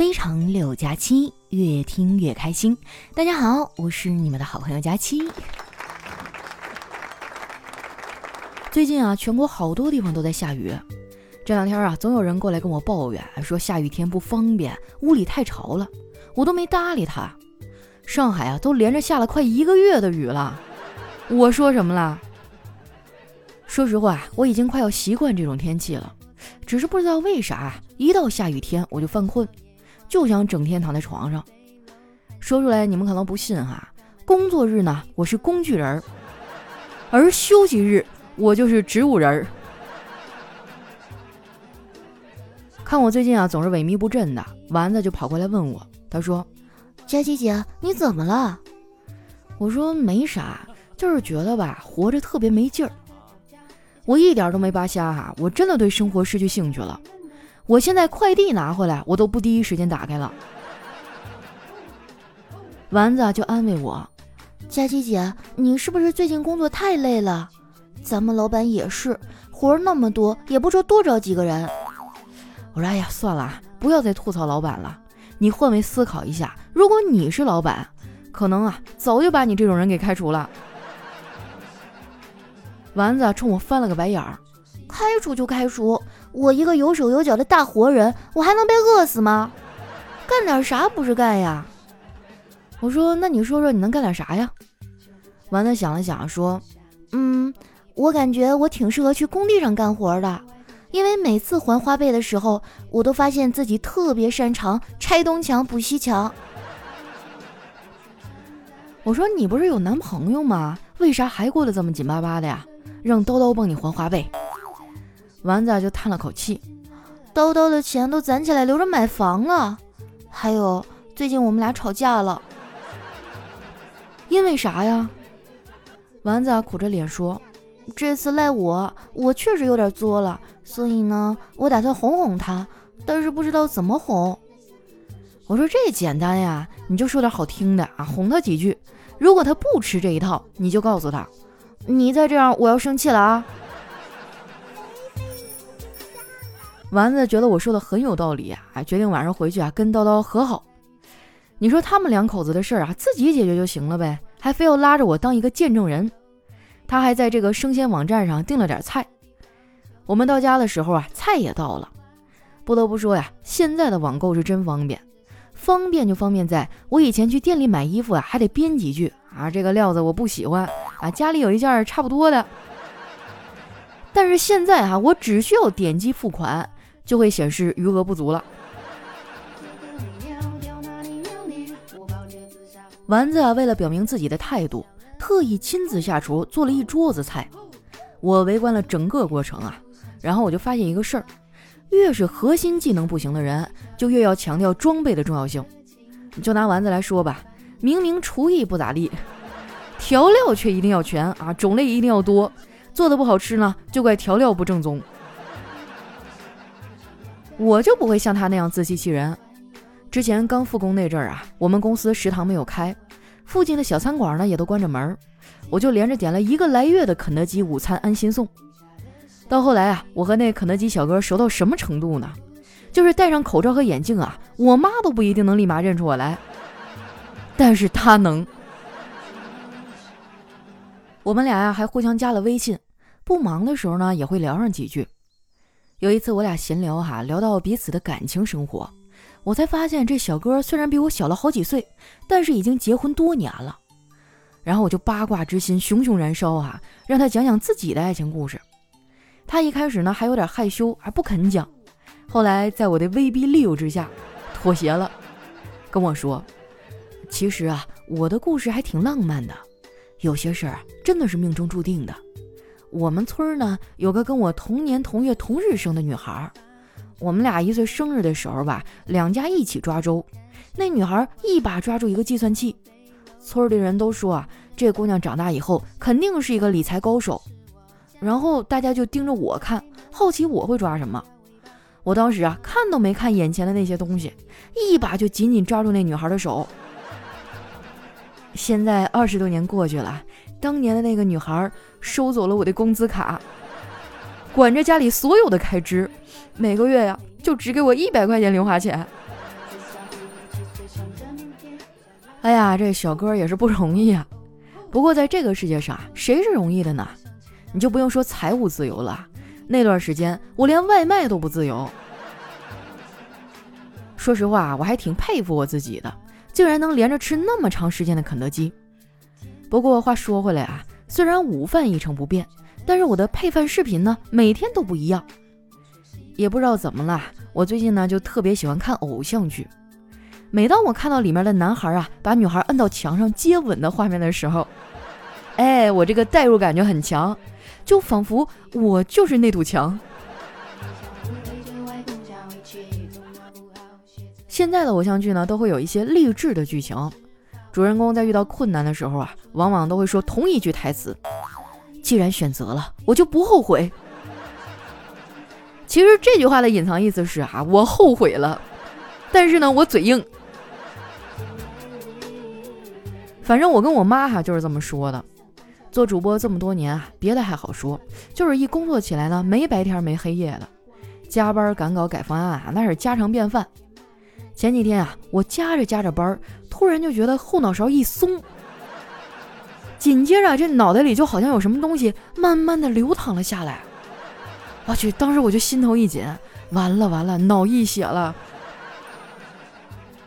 非常六加七，越听越开心。大家好，我是你们的好朋友佳期。最近啊，全国好多地方都在下雨。这两天啊，总有人过来跟我抱怨，说下雨天不方便，屋里太潮了。我都没搭理他。上海啊，都连着下了快一个月的雨了。我说什么了？说实话，我已经快要习惯这种天气了。只是不知道为啥，一到下雨天我就犯困，就想整天躺在床上。说出来你们可能不信哈，工作日呢我是工具人儿，而休息日我就是植物人儿。看我最近啊总是萎靡不振的，丸子就跑过来问我，他说：“佳琪姐，你怎么了？”我说：“没啥，就是觉得吧，活着特别没劲儿。”我一点都没扒瞎哈，我真的对生活失去兴趣了。我现在快递拿回来，我都不第一时间打开了。丸子就安慰我：“佳琪姐，你是不是最近工作太累了？咱们老板也是，活儿那么多，也不说多找几个人。”我说：“哎呀，算了，不要再吐槽老板了。你换位思考一下，如果你是老板，可能啊，早就把你这种人给开除了。”丸子冲我翻了个白眼儿，开除就开除，我一个有手有脚的大活人，我还能被饿死吗？干点啥不是干呀？我说，那你说说你能干点啥呀？丸子想了想说，嗯，我感觉我挺适合去工地上干活的，因为每次还花呗的时候，我都发现自己特别擅长拆东墙补西墙。我说，你不是有男朋友吗？为啥还过得这么紧巴巴的呀？让叨叨帮你还花呗，丸子就叹了口气，叨叨的钱都攒起来留着买房了。还有最近我们俩吵架了，因为啥呀？丸子苦着脸说：“这次赖我，我确实有点作了，所以呢，我打算哄哄他，但是不知道怎么哄。”我说：“这简单呀，你就说点好听的啊，哄他几句。如果他不吃这一套，你就告诉他。”你再这样，我要生气了啊！丸子觉得我说的很有道理啊，决定晚上回去啊跟叨叨和好。你说他们两口子的事儿啊，自己解决就行了呗，还非要拉着我当一个见证人。他还在这个生鲜网站上订了点菜。我们到家的时候啊，菜也到了。不得不说呀，现在的网购是真方便。方便就方便在我以前去店里买衣服啊，还得编几句啊，这个料子我不喜欢。啊，家里有一件差不多的，但是现在啊，我只需要点击付款，就会显示余额不足了。丸子啊为了表明自己的态度，特意亲自下厨做了一桌子菜。我围观了整个过程啊，然后我就发现一个事儿：越是核心技能不行的人，就越要强调装备的重要性。就拿丸子来说吧，明明厨艺不咋地。调料却一定要全啊，种类一定要多，做的不好吃呢，就怪调料不正宗。我就不会像他那样自欺欺人。之前刚复工那阵儿啊，我们公司食堂没有开，附近的小餐馆呢也都关着门，我就连着点了一个来月的肯德基午餐安心送。到后来啊，我和那肯德基小哥熟到什么程度呢？就是戴上口罩和眼镜啊，我妈都不一定能立马认出我来，但是他能。我们俩呀还互相加了微信，不忙的时候呢也会聊上几句。有一次我俩闲聊哈，聊到彼此的感情生活，我才发现这小哥虽然比我小了好几岁，但是已经结婚多年了。然后我就八卦之心熊熊燃烧啊，让他讲讲自己的爱情故事。他一开始呢还有点害羞，还不肯讲。后来在我的威逼利诱之下，妥协了，跟我说：“其实啊，我的故事还挺浪漫的。”有些事儿真的是命中注定的。我们村儿呢有个跟我同年同月同日生的女孩，我们俩一岁生日的时候吧，两家一起抓周，那女孩一把抓住一个计算器。村里人都说啊，这姑娘长大以后肯定是一个理财高手。然后大家就盯着我看，好奇我会抓什么。我当时啊看都没看眼前的那些东西，一把就紧紧抓住那女孩的手。现在二十多年过去了，当年的那个女孩收走了我的工资卡，管着家里所有的开支，每个月呀就只给我一百块钱零花钱。哎呀，这小哥也是不容易啊。不过在这个世界上，谁是容易的呢？你就不用说财务自由了，那段时间我连外卖都不自由。说实话，我还挺佩服我自己的，竟然能连着吃那么长时间的肯德基。不过话说回来啊，虽然午饭一成不变，但是我的配饭视频呢，每天都不一样。也不知道怎么了，我最近呢就特别喜欢看偶像剧。每当我看到里面的男孩啊把女孩摁到墙上接吻的画面的时候，哎，我这个代入感就很强，就仿佛我就是那堵墙。现在的偶像剧呢，都会有一些励志的剧情，主人公在遇到困难的时候啊，往往都会说同一句台词：“既然选择了，我就不后悔。”其实这句话的隐藏意思是啊，我后悔了，但是呢，我嘴硬。反正我跟我妈哈就是这么说的。做主播这么多年啊，别的还好说，就是一工作起来呢，没白天没黑夜的，加班赶稿改方案啊，那是家常便饭。前几天啊，我加着加着班，突然就觉得后脑勺一松，紧接着这脑袋里就好像有什么东西慢慢的流淌了下来。我去，当时我就心头一紧，完了完了，脑溢血了。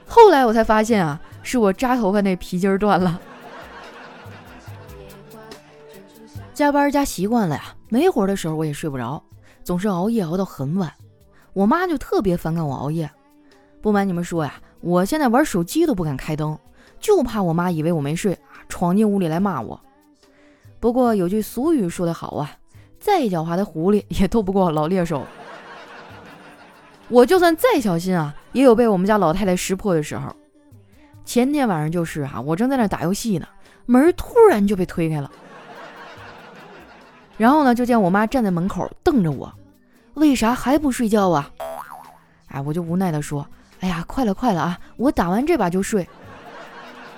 后来我才发现啊。是我扎头发那皮筋断了。加班加习惯了呀，没活的时候我也睡不着，总是熬夜熬到很晚。我妈就特别反感我熬夜。不瞒你们说呀，我现在玩手机都不敢开灯，就怕我妈以为我没睡，闯进屋里来骂我。不过有句俗语说得好啊，再狡猾的狐狸也斗不过老猎手。我就算再小心啊，也有被我们家老太太识破的时候。前天晚上就是啊，我正在那打游戏呢，门突然就被推开了，然后呢，就见我妈站在门口瞪着我，为啥还不睡觉啊？哎，我就无奈的说，哎呀，快了快了啊，我打完这把就睡。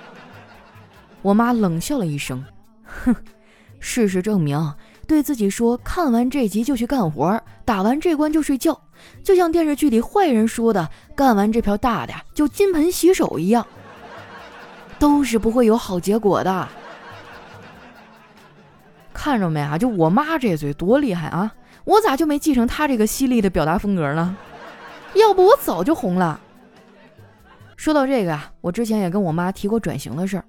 我妈冷笑了一声，哼，事实证明，对自己说看完这集就去干活，打完这关就睡觉，就像电视剧里坏人说的，干完这票大的就金盆洗手一样。都是不会有好结果的，看着没啊？就我妈这嘴多厉害啊！我咋就没继承她这个犀利的表达风格呢？要不我早就红了。说到这个啊，我之前也跟我妈提过转型的事儿。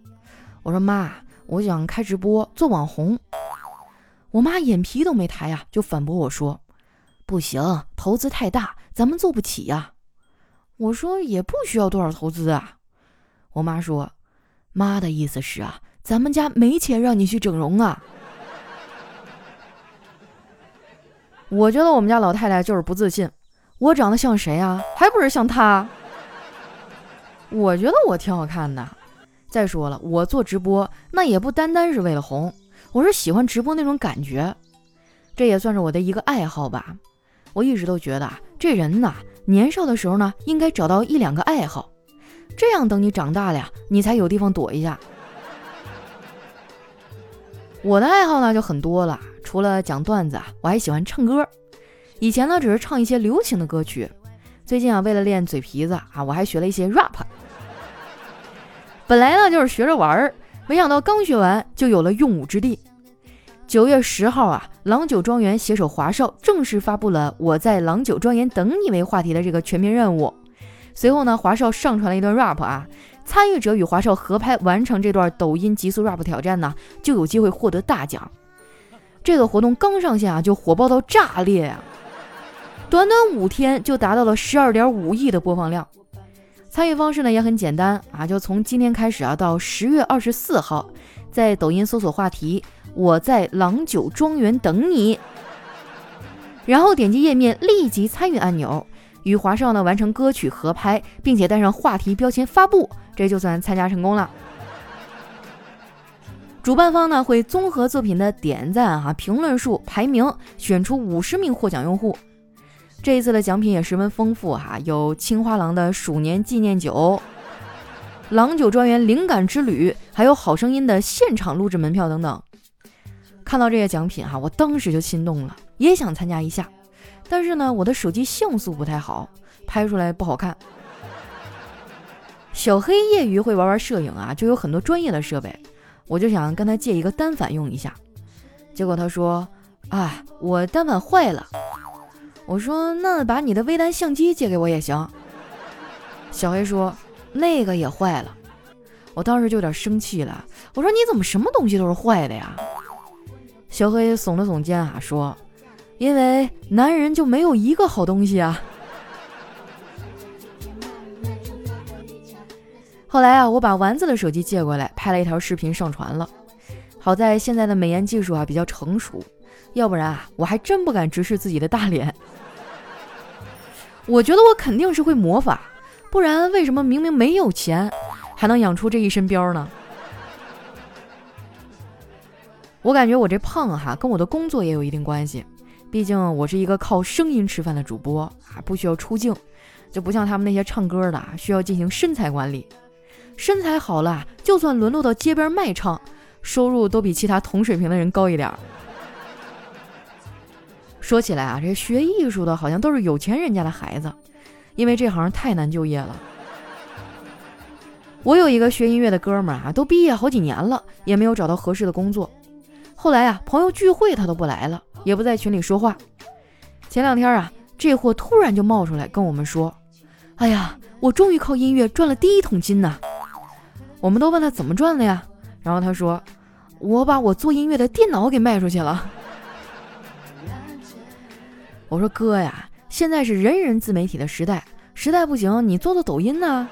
我说妈，我想开直播做网红。我妈眼皮都没抬呀，就反驳我说：“不行，投资太大，咱们做不起呀。”我说：“也不需要多少投资啊。”我妈说。妈的意思是啊，咱们家没钱让你去整容啊。我觉得我们家老太太就是不自信，我长得像谁啊？还不是像她。我觉得我挺好看的。再说了，我做直播那也不单单是为了红，我是喜欢直播那种感觉，这也算是我的一个爱好吧。我一直都觉得啊这人呐，年少的时候呢，应该找到一两个爱好。这样，等你长大了呀，你才有地方躲一下。我的爱好呢就很多了，除了讲段子，我还喜欢唱歌。以前呢只是唱一些流行的歌曲，最近啊为了练嘴皮子啊，我还学了一些 rap。本来呢就是学着玩儿，没想到刚学完就有了用武之地。九月十号啊，郎酒庄园携手华少正式发布了“我在郎酒庄园等你”为话题的这个全民任务。随后呢，华少上传了一段 rap 啊，参与者与华少合拍完成这段抖音极速 rap 挑战呢，就有机会获得大奖。这个活动刚上线啊，就火爆到炸裂啊！短短五天就达到了十二点五亿的播放量。参与方式呢也很简单啊，就从今天开始啊，到十月二十四号，在抖音搜索话题“我在郎酒庄园等你”，然后点击页面立即参与按钮。与华少呢完成歌曲合拍，并且带上话题标签发布，这就算参加成功了。主办方呢会综合作品的点赞哈评论数排名，选出五十名获奖用户。这一次的奖品也十分丰富哈，有青花郎的鼠年纪念酒、郎酒庄园灵感之旅，还有好声音的现场录制门票等等。看到这些奖品哈，我当时就心动了，也想参加一下。但是呢，我的手机像素不太好，拍出来不好看。小黑业余会玩玩摄影啊，就有很多专业的设备，我就想跟他借一个单反用一下。结果他说：“啊，我单反坏了。”我说：“那把你的微单相机借给我也行。”小黑说：“那个也坏了。”我当时就有点生气了，我说：“你怎么什么东西都是坏的呀？”小黑耸了耸肩啊，说：“因为男人就没有一个好东西啊。”后来啊，我把丸子的手机借过来，拍了一条视频上传了。好在现在的美颜技术啊比较成熟，要不然啊，我还真不敢直视自己的大脸。我觉得我肯定是会魔法，不然为什么明明没有钱，还能养出这一身膘呢？我感觉我这胖哈，跟我的工作也有一定关系。毕竟我是一个靠声音吃饭的主播啊，不需要出镜，就不像他们那些唱歌的需要进行身材管理。身材好了，就算沦落到街边卖唱，收入都比其他同水平的人高一点儿。说起来啊，这学艺术的好像都是有钱人家的孩子，因为这行太难就业了。我有一个学音乐的哥们儿啊，都毕业好几年了，也没有找到合适的工作。后来啊，朋友聚会他都不来了，也不在群里说话。前两天啊，这货突然就冒出来跟我们说：“哎呀，我终于靠音乐赚了第一桶金呐！”我们都问他怎么赚的呀？然后他说：“我把我做音乐的电脑给卖出去了。”我说：“哥呀，现在是人人自媒体的时代，实在不行你做做抖音呢。”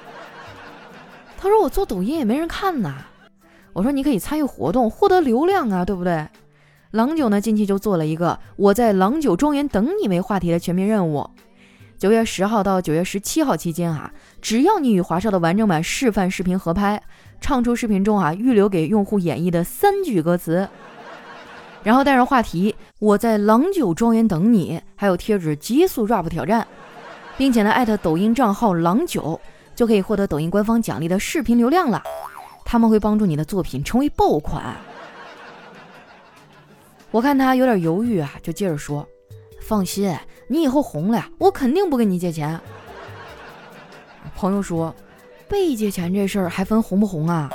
他说：“我做抖音也没人看呐。”我说：“你可以参与活动，获得流量啊，对不对？”郎酒呢，近期就做了一个“我在郎酒庄园等你”为话题的全民任务。九月十号到九月十七号期间啊，只要你与华少的完整版示范视频合拍，唱出视频中啊预留给用户演绎的三句歌词，然后带上话题“我在郎酒庄园等你”，还有贴纸“极速 rap 挑战”，并且呢艾特抖音账号“郎酒”，就可以获得抖音官方奖励的视频流量了。他们会帮助你的作品成为爆款。我看他有点犹豫啊，就接着说：“放心。”你以后红了呀，我肯定不跟你借钱。朋友说，被借钱这事儿还分红不红啊？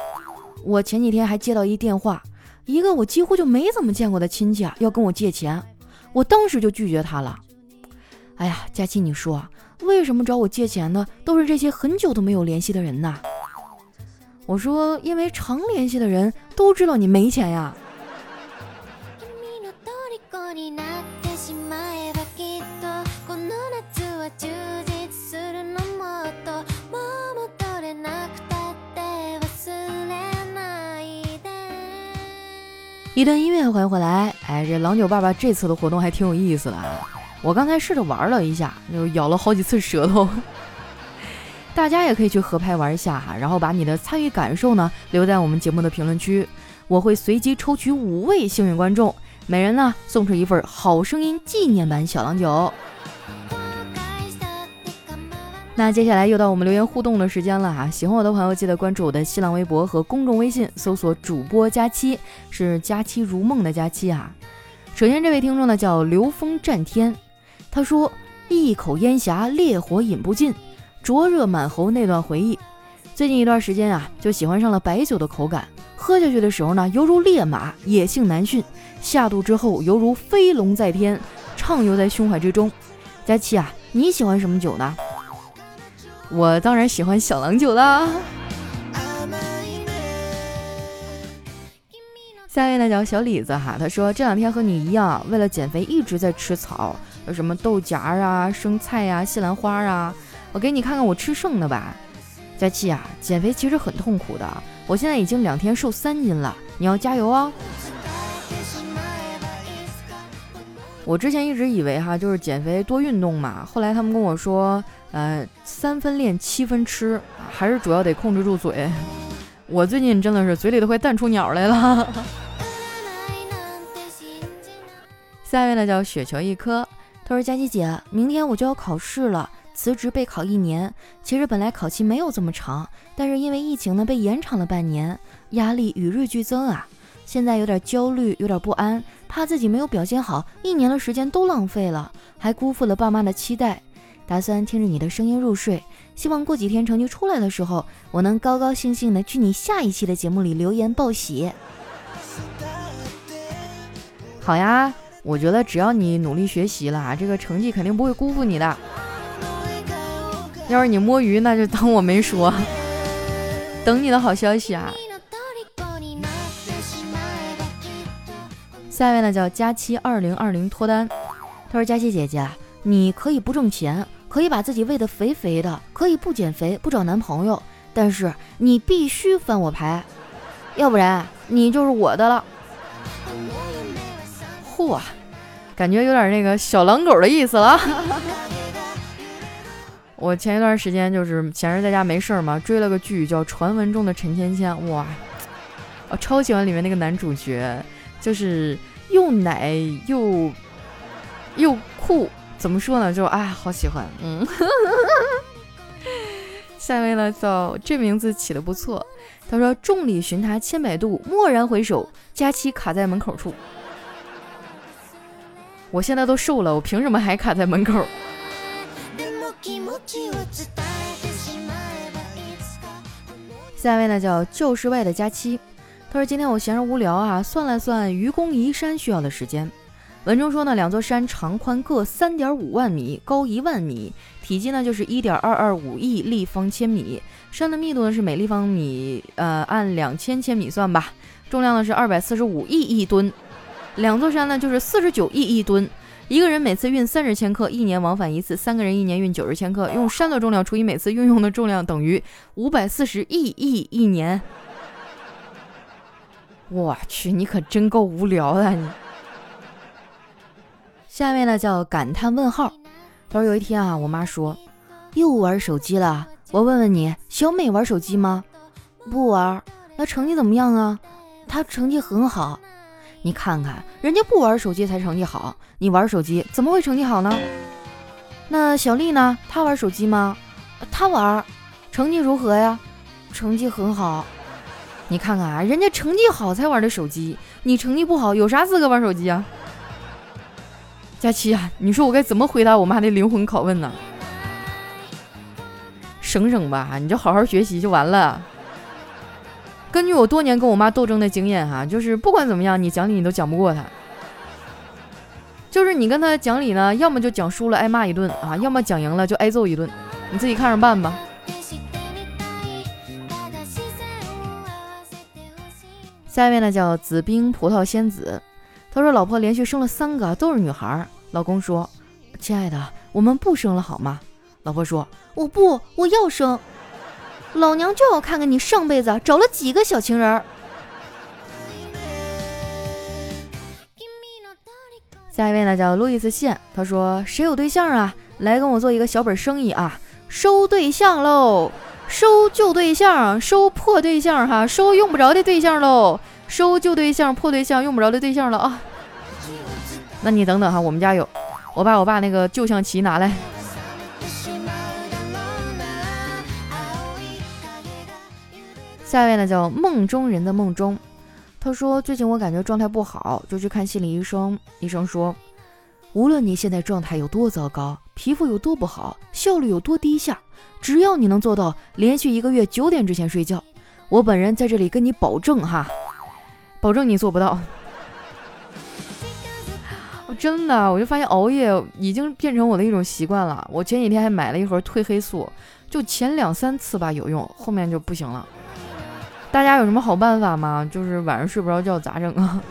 我前几天还接到一电话，一个我几乎就没怎么见过的亲戚啊，要跟我借钱，我当时就拒绝他了。哎呀，佳琪，你说为什么找我借钱的都是这些很久都没有联系的人呢？我说，因为常联系的人都知道你没钱呀。一段音乐，欢迎回来。哎，这郎酒爸爸这次的活动还挺有意思的。我刚才试着玩了一下，就咬了好几次舌头。大家也可以去合拍玩一下哈，然后把你的参与感受呢留在我们节目的评论区，我会随机抽取五位幸运观众，每人呢送出一份好声音纪念版小郎酒。那接下来又到我们留言互动的时间了哈！喜欢我的朋友记得关注我的新浪微博和公众微信，搜索主播佳期，是佳期如梦的佳期哈。首先这位听众呢叫流风战天，他说一口烟霞烈火饮不尽，灼热满喉那段回忆。最近一段时间啊，就喜欢上了白酒的口感，喝下去的时候呢，犹如烈马，野性难驯；下肚之后，犹如飞龙在天，畅游在胸怀之中。佳期啊，你喜欢什么酒呢？我当然喜欢小郎酒啦。下一位呢叫小李子哈，他说这两天和你一样，为了减肥一直在吃草，有什么豆荚啊、生菜呀、西兰花啊，我给你看看我吃剩的吧。佳琪啊，减肥其实很痛苦的，我现在已经两天瘦三斤了，你要加油哦。我之前一直以为哈就是减肥多运动嘛，后来他们跟我说。呃，三分练，七分吃，还是主要得控制住嘴。我最近真的是嘴里都快淡出鸟来了。下一位呢叫雪球一颗，他说：“佳琪姐，明天我就要考试了，辞职备考一年。其实本来考期没有这么长，但是因为疫情呢被延长了半年，压力与日俱增啊。现在有点焦虑，有点不安，怕自己没有表现好，一年的时间都浪费了，还辜负了爸妈的期待。”打算听着你的声音入睡。希望过几天成绩出来的时候，我能高高兴兴的去你下一期的节目里留言报喜。好呀，我觉得只要你努力学习了，这个成绩肯定不会辜负你的。要是你摸鱼，那就当我没说，等你的好消息啊。下一位呢叫佳期二零二零脱单，他说：“佳期姐姐，你可以不挣钱。”可以把自己喂得肥肥的，可以不减肥不找男朋友，但是你必须翻我牌，要不然你就是我的了。嚯，感觉有点那个小狼狗的意思了。我前一段时间就是闲着在家没事儿嘛，追了个剧叫《传闻中的陈芊芊》，哇，我超喜欢里面那个男主角，就是又奶又又酷。怎么说呢？就哎，好喜欢，嗯。下一位呢，叫这名字起的不错。他说：“众里寻他千百度，蓦然回首，佳期卡在门口处。”我现在都瘦了，我凭什么还卡在门口？下一位呢，叫旧室外的佳期。他说：“今天我闲着无聊啊，算了算愚公移山需要的时间。”文中说呢，两座山长宽各三点五万米，高一万米，体积呢就是一点二二五亿立方千米。山的密度呢是每立方米，呃，按两千千米算吧。重量呢是二百四十五亿亿吨。两座山呢就是四十九亿亿吨。一个人每次运三十千克，一年往返一次，三个人一年运九十千克。用山的重量除以每次运用的重量，等于五百四十亿亿一年。我去，你可真够无聊的你。下面呢叫感叹问号。他说有一天啊，我妈说又玩手机了。我问问你，小美玩手机吗？不玩。那成绩怎么样啊？她成绩很好。你看看，人家不玩手机才成绩好，你玩手机怎么会成绩好呢？那小丽呢？她玩手机吗？她玩。成绩如何呀？成绩很好。你看看啊，人家成绩好才玩的手机，你成绩不好，有啥资格玩手机啊？佳琪啊，你说我该怎么回答我妈的灵魂拷问呢？省省吧，你就好好学习就完了。根据我多年跟我妈斗争的经验哈，就是不管怎么样，你讲理你都讲不过她。就是你跟她讲理呢，要么就讲输了挨骂一顿啊，要么讲赢了就挨揍一顿，你自己看着办吧。下一位呢叫紫冰葡萄仙子。他说：“老婆连续生了三个，都是女孩。”老公说：“亲爱的，我们不生了好吗？”老婆说：“我不，我要生。老娘就要看看你上辈子找了几个小情人。”下一位呢，叫路易斯线。他说：“谁有对象啊？来跟我做一个小本生意啊，收对象喽，收旧对象，收破对象，哈，收用不着的对象喽。”收旧对象、破对象、用不着的对象了啊！那你等等哈，我们家有，我把我爸那个旧象棋拿来。下一位呢叫梦中人的梦中，他说最近我感觉状态不好，就去看心理医生。医生说，无论你现在状态有多糟糕，皮肤有多不好，效率有多低下，只要你能做到连续一个月九点之前睡觉，我本人在这里跟你保证哈。保证你做不到，我真的，我就发现熬夜已经变成我的一种习惯了。我前几天还买了一盒褪黑素，就前两三次吧有用，后面就不行了。大家有什么好办法吗？就是晚上睡不着觉咋整啊？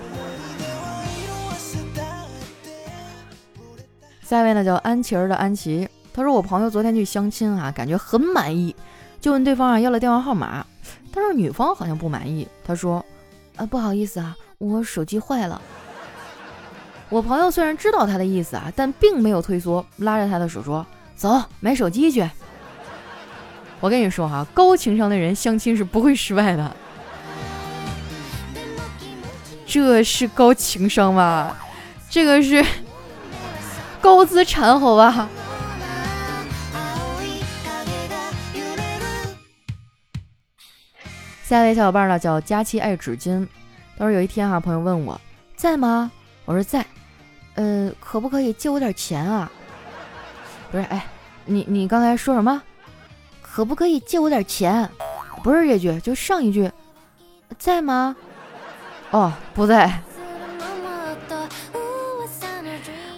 下一位呢叫安琪儿的安琪，他说我朋友昨天去相亲啊，感觉很满意，就问对方啊要了电话号码，但是女方好像不满意，他说。啊，不好意思啊，我手机坏了。我朋友虽然知道他的意思啊，但并没有退缩，拉着他的手说：“走，买手机去。”我跟你说哈，高情商的人相亲是不会失败的。这是高情商吗？这个是高资产，好吧？下一位小伙伴呢叫佳期爱纸巾。他说有一天哈，朋友问我在吗？我说在。呃，可不可以借我点钱啊？不是，哎，你你刚才说什么？可不可以借我点钱？不是这句，就上一句，在吗？哦，不在。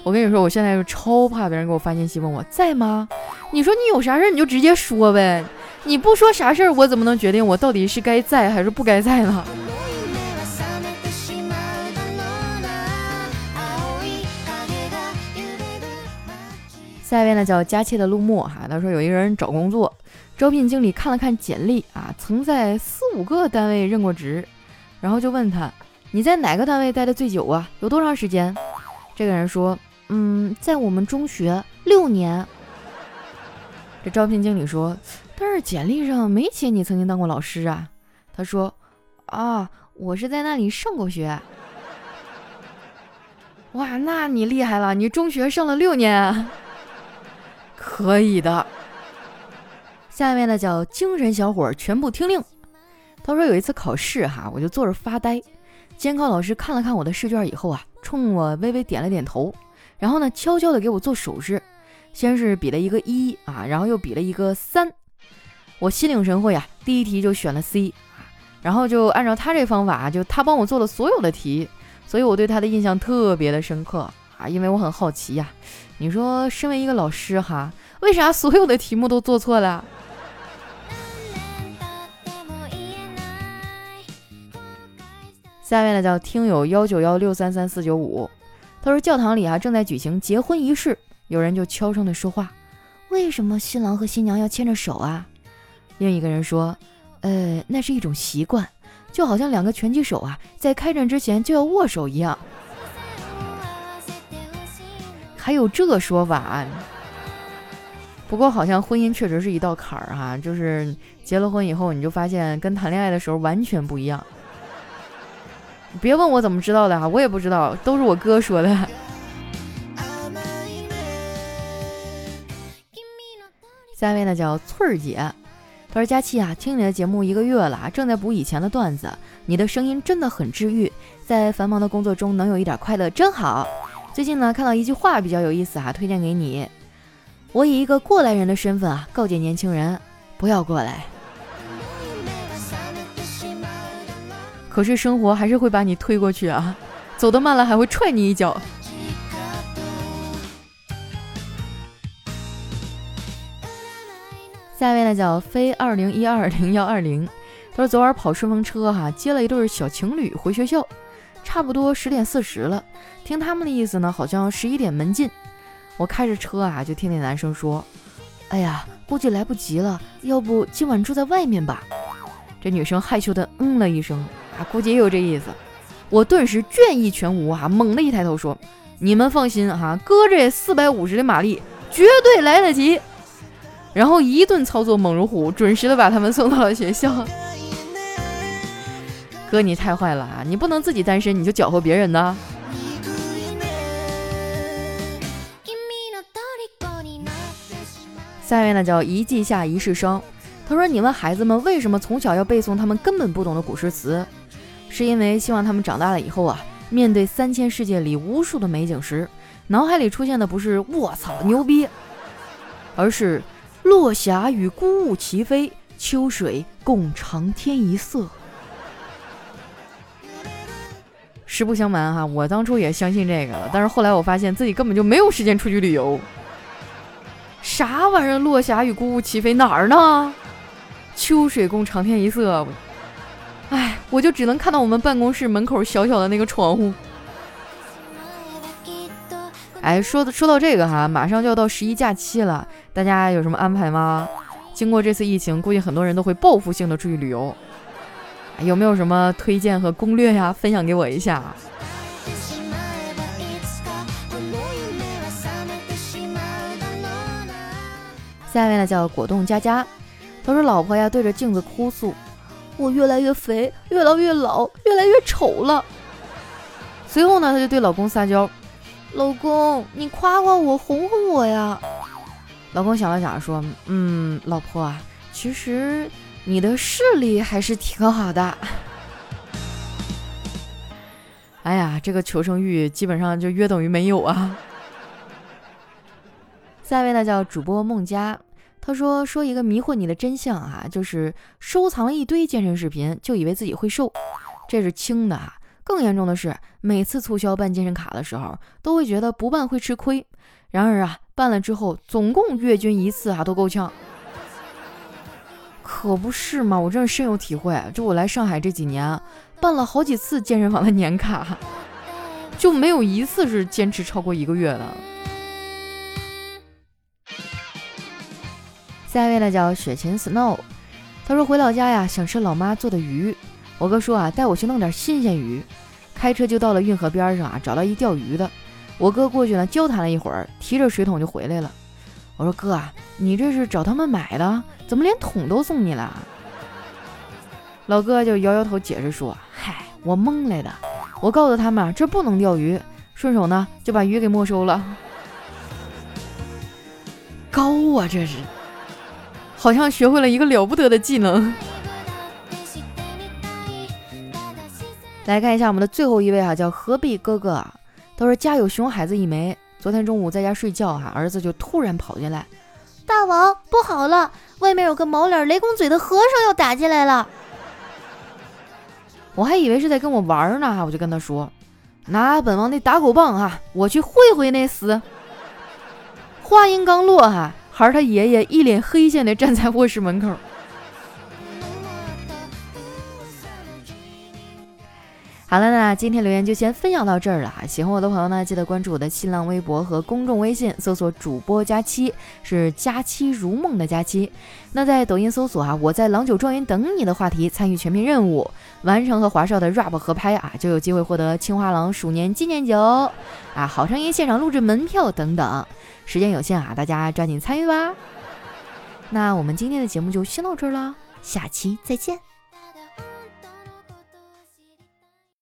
我跟你说，我现在就超怕别人给我发信息问我在吗？你说你有啥事儿你就直接说呗，你不说啥事儿，我怎么能决定我到底是该在还是不该在呢？下一位呢叫佳切的陆墨哈，他说有一个人找工作，招聘经理看了看简历啊，曾在四五个单位任过职，然后就问他你在哪个单位待的最久啊？有多长时间？这个人说。嗯，在我们中学六年。这招聘经理说：“但是简历上没写你曾经当过老师啊。”他说：“啊，我是在那里上过学。”哇，那你厉害了，你中学上了六年，可以的。下面呢叫精神小伙，全部听令。他说有一次考试哈，我就坐着发呆，监考老师看了看我的试卷以后啊，冲我微微点了点头。然后呢，悄悄的给我做手势，先是比了一个一啊，然后又比了一个三。我心领神会啊，第一题就选了 C 啊，然后就按照他这方法，就他帮我做了所有的题，所以我对他的印象特别的深刻啊，因为我很好奇呀。你说，身为一个老师哈，为啥所有的题目都做错了？下面呢叫听友幺九幺六三三四九五。他说：“教堂里啊正在举行结婚仪式，有人就悄声的说话，为什么新郎和新娘要牵着手啊？”另一个人说：“呃，那是一种习惯，就好像两个拳击手啊在开战之前就要握手一样。”还有这说法？不过好像婚姻确实是一道坎儿哈，就是结了婚以后，你就发现跟谈恋爱的时候完全不一样。别问我怎么知道的哈，我也不知道，都是我哥说的。下面呢叫翠儿姐，她说佳期啊，听你的节目一个月了，正在补以前的段子，你的声音真的很治愈，在繁忙的工作中能有一点快乐真好。最近呢看到一句话比较有意思啊，推荐给你。我以一个过来人的身份啊，告诫年轻人不要过来。可是生活还是会把你推过去啊，走得慢了还会踹你一脚。下一位呢叫飞二零一二零幺二零，他说昨晚跑顺风车哈，接了一对小情侣回学校，差不多十点四十了，听他们的意思呢，好像十一点门禁。我开着车啊，就听那男生说：“哎呀，估计来不及了，要不今晚住在外面吧？”这女生害羞的嗯了一声。估计也有这意思。我顿时倦意全无啊，猛地一抬头说：“你们放心哈，哥这四百五十的马力绝对来得及。”然后一顿操作猛如虎，准时的把他们送到了学校。哥，你太坏了啊！你不能自己单身你就搅和别人呢。下面呢叫一季下一世生，他说：“你问孩子们为什么从小要背诵他们根本不懂的古诗词？”是因为希望他们长大了以后啊，面对三千世界里无数的美景时，脑海里出现的不是“卧槽牛逼”，而是“落霞与孤鹜齐飞，秋水共长天一色”。实不相瞒哈，我当初也相信这个了，但是后来我发现自己根本就没有时间出去旅游。啥玩意儿“落霞与孤鹜齐飞”哪儿呢？“秋水共长天一色”。我就只能看到我们办公室门口小小的那个窗户。哎，说的说到这个哈，马上就要到十一假期了，大家有什么安排吗？经过这次疫情，估计很多人都会报复性的出去旅游，有没有什么推荐和攻略呀？分享给我一下。下一位呢叫果冻佳佳，他说老婆呀对着镜子哭诉。我越来越肥，越来越老，越来越丑了。随后呢，她就对老公撒娇：“老公，你夸夸我，哄哄我呀。”老公想了想说：“嗯，老婆啊，其实你的视力还是挺好的。”哎呀，这个求生欲基本上就约等于没有啊。下一位呢叫主播孟佳，他说说一个迷惑你的真相啊，就是收藏了一堆健身视频，就以为自己会瘦，这是轻的啊。更严重的是，每次促销办健身卡的时候，都会觉得不办会吃亏。然而啊，办了之后，总共月均一次啊，都够呛。可不是嘛，我真是深有体会。就我来上海这几年，办了好几次健身房的年卡，就没有一次是坚持超过一个月的。下一位呢叫雪琴 Snow，他说回老家呀，想吃老妈做的鱼。我哥说啊，带我去弄点新鲜鱼。开车就到了运河边上啊，找到一钓鱼的。我哥过去呢，交谈了一会儿，提着水桶就回来了。我说哥啊，你这是找他们买的，怎么连桶都送你了？老哥就摇摇头解释说：“嗨，我蒙来的。我告诉他们啊这不能钓鱼，顺手呢就把鱼给没收了。高啊，这是，好像学会了一个了不得的技能。”来看一下我们的最后一位哈，叫何必哥哥啊。他说家有熊孩子一枚，昨天中午在家睡觉哈，儿子就突然跑进来，大王不好了，外面有个毛脸雷公嘴的和尚要打进来了。我还以为是在跟我玩呢哈，我就跟他说，拿本王的打狗棒哈，我去会会那厮。话音刚落哈，孩儿他爷爷一脸黑线的站在卧室门口。好了，那今天留言就先分享到这儿了哈。喜欢我的朋友呢，记得关注我的新浪微博和公众微信，搜索主播佳期，是佳期如梦的佳期。那在抖音搜索啊，我在郎酒庄园等你的话题，参与全民任务，完成和华少的 rap 合拍啊，就有机会获得青花郎鼠年纪念酒啊，好声音现场录制门票等等。时间有限啊，大家抓紧参与吧。那我们今天的节目就先到这儿了，下期再见。